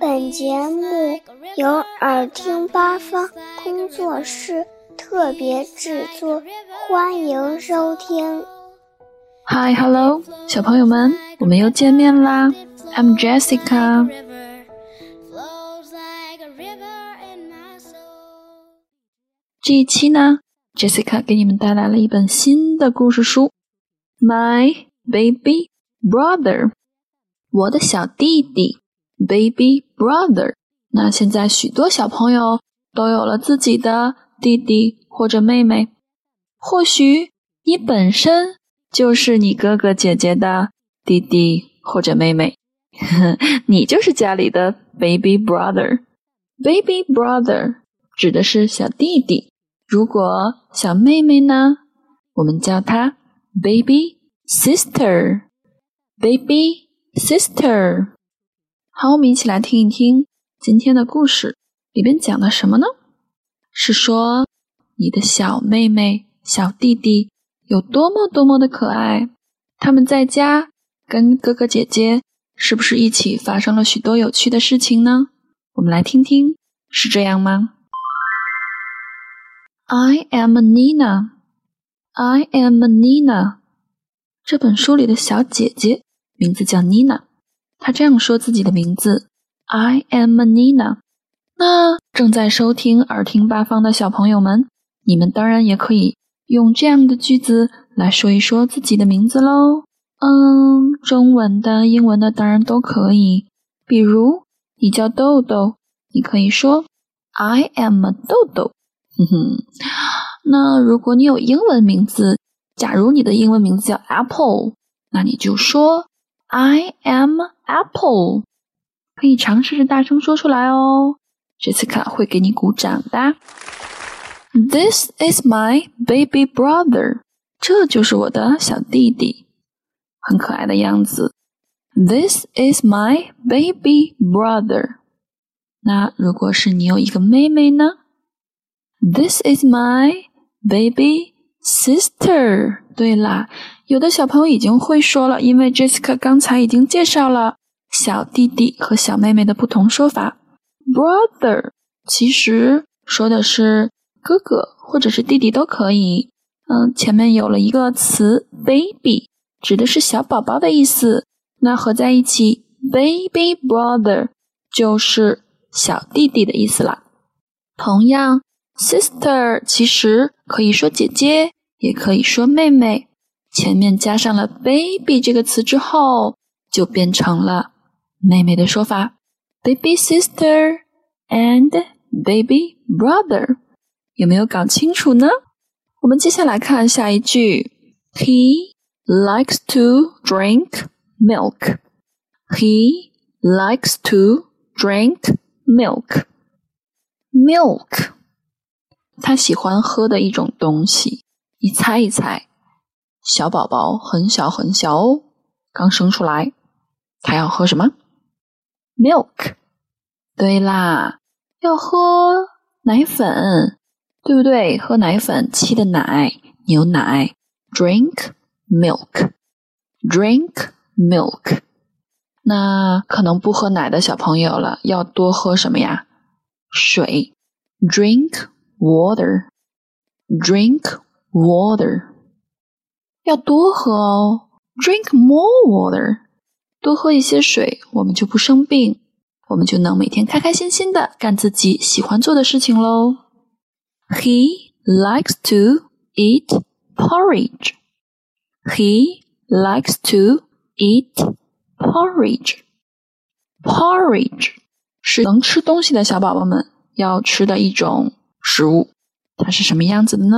本节目由耳听八方工作室特别制作，欢迎收听。Hi，Hello，小朋友们，我们又见面啦！I'm Jessica。这一期呢，Jessica 给你们带来了一本新的故事书，《My Baby Brother》，我的小弟弟。Baby brother，那现在许多小朋友都有了自己的弟弟或者妹妹，或许你本身就是你哥哥姐姐的弟弟或者妹妹，你就是家里的 baby brother。Baby brother 指的是小弟弟，如果小妹妹呢，我们叫她 baby sister。Baby sister。好，我们一起来听一听今天的故事，里边讲的什么呢？是说你的小妹妹、小弟弟有多么多么的可爱，他们在家跟哥哥姐姐是不是一起发生了许多有趣的事情呢？我们来听听，是这样吗？I am Nina. I am Nina. 这本书里的小姐姐名字叫 Nina。他这样说自己的名字：“I am a Nina。”那正在收听耳听八方的小朋友们，你们当然也可以用这样的句子来说一说自己的名字喽。嗯，中文的、英文的当然都可以。比如你叫豆豆，你可以说 “I am a 豆豆”。哼哼。那如果你有英文名字，假如你的英文名字叫 Apple，那你就说。I am apple，可以尝试着大声说出来哦。这次卡会给你鼓掌的。This is my baby brother，这就是我的小弟弟，很可爱的样子。This is my baby brother。那如果是你有一个妹妹呢？This is my baby sister。对啦。有的小朋友已经会说了，因为 Jessica 刚才已经介绍了小弟弟和小妹妹的不同说法。Brother 其实说的是哥哥或者是弟弟都可以。嗯，前面有了一个词 baby，指的是小宝宝的意思。那合在一起，baby brother 就是小弟弟的意思啦。同样，sister 其实可以说姐姐，也可以说妹妹。前面加上了 baby 这个词之后，就变成了妹妹的说法，baby sister and baby brother，有没有搞清楚呢？我们接下来看下一句，He likes to drink milk. He likes to drink milk. Milk，他喜欢喝的一种东西，你猜一猜。 小宝宝很小很小哦，刚生出来，他要喝什么？Milk。对啦，要喝奶粉，对不对？喝奶粉，沏的奶，牛奶。Drink milk。Drink milk。那可能不喝奶的小朋友了，要多喝什么呀？水。Drink water。Drink water。要多喝哦，drink more water，多喝一些水，我们就不生病，我们就能每天开开心心的干自己喜欢做的事情喽。He likes to eat porridge. He likes to eat porridge. Porridge 是能吃东西的小宝宝们要吃的一种食物，它是什么样子的呢？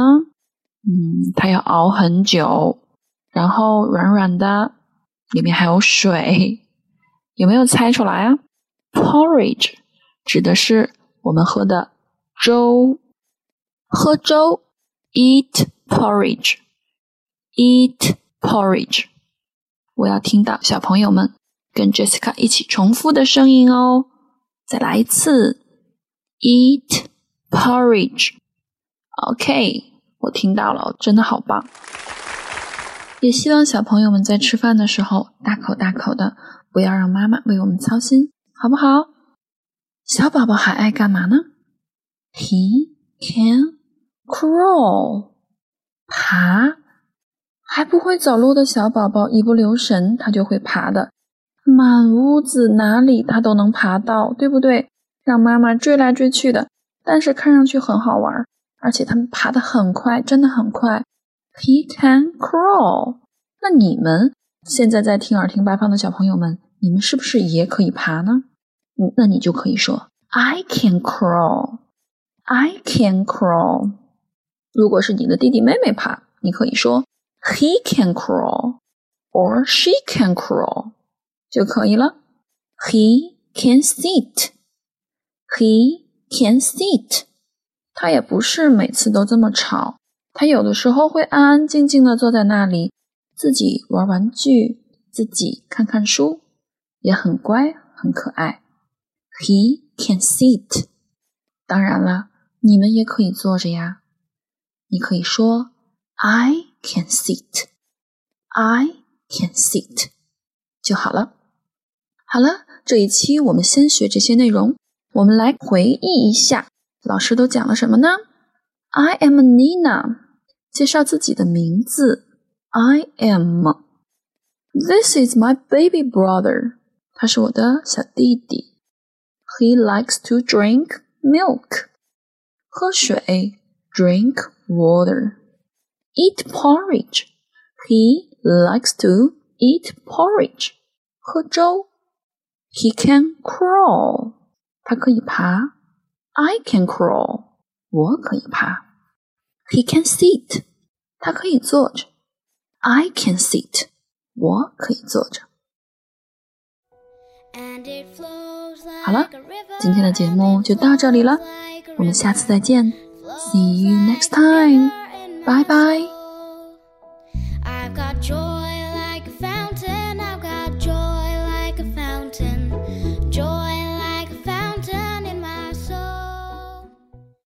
嗯，它要熬很久。然后软软的，里面还有水，有没有猜出来啊？Porridge 指的是我们喝的粥，喝粥，eat porridge，eat porridge。我要听到小朋友们跟 Jessica 一起重复的声音哦，再来一次，eat porridge。OK，我听到了，真的好棒。也希望小朋友们在吃饭的时候大口大口的，不要让妈妈为我们操心，好不好？小宝宝还爱干嘛呢？He can crawl，爬。还不会走路的小宝宝，一不留神他就会爬的，满屋子哪里他都能爬到，对不对？让妈妈追来追去的，但是看上去很好玩，而且他们爬得很快，真的很快。He can crawl。那你们现在在听耳听八方的小朋友们，你们是不是也可以爬呢？嗯，那你就可以说 I can crawl。I can crawl。如果是你的弟弟妹妹爬，你可以说。He can crawl, or she can crawl，就可以了。He can sit. He can sit. 他也不是每次都这么吵， 他有的时候会安安静静的坐在那里，自己玩玩具，自己看看书，也很乖，很可爱。He can sit. 当然了，你们也可以坐着呀。你可以说 I。Can sit, I can sit，就好了。好了，这一期我们先学这些内容。我们来回忆一下，老师都讲了什么呢 ？I am Nina，介绍自己的名字。I am。This is my baby brother，他是我的小弟弟。He likes to drink milk，喝水，drink water。eat porridge. He likes to eat porridge. 喝粥。He can crawl. 他可以爬。I can crawl. 我可以爬。He can sit. 他可以坐着。I can sit. 我可以坐着。好了，今天的节目就到这里了，我们下次再见。See you next time. Bye bye. I've got joy.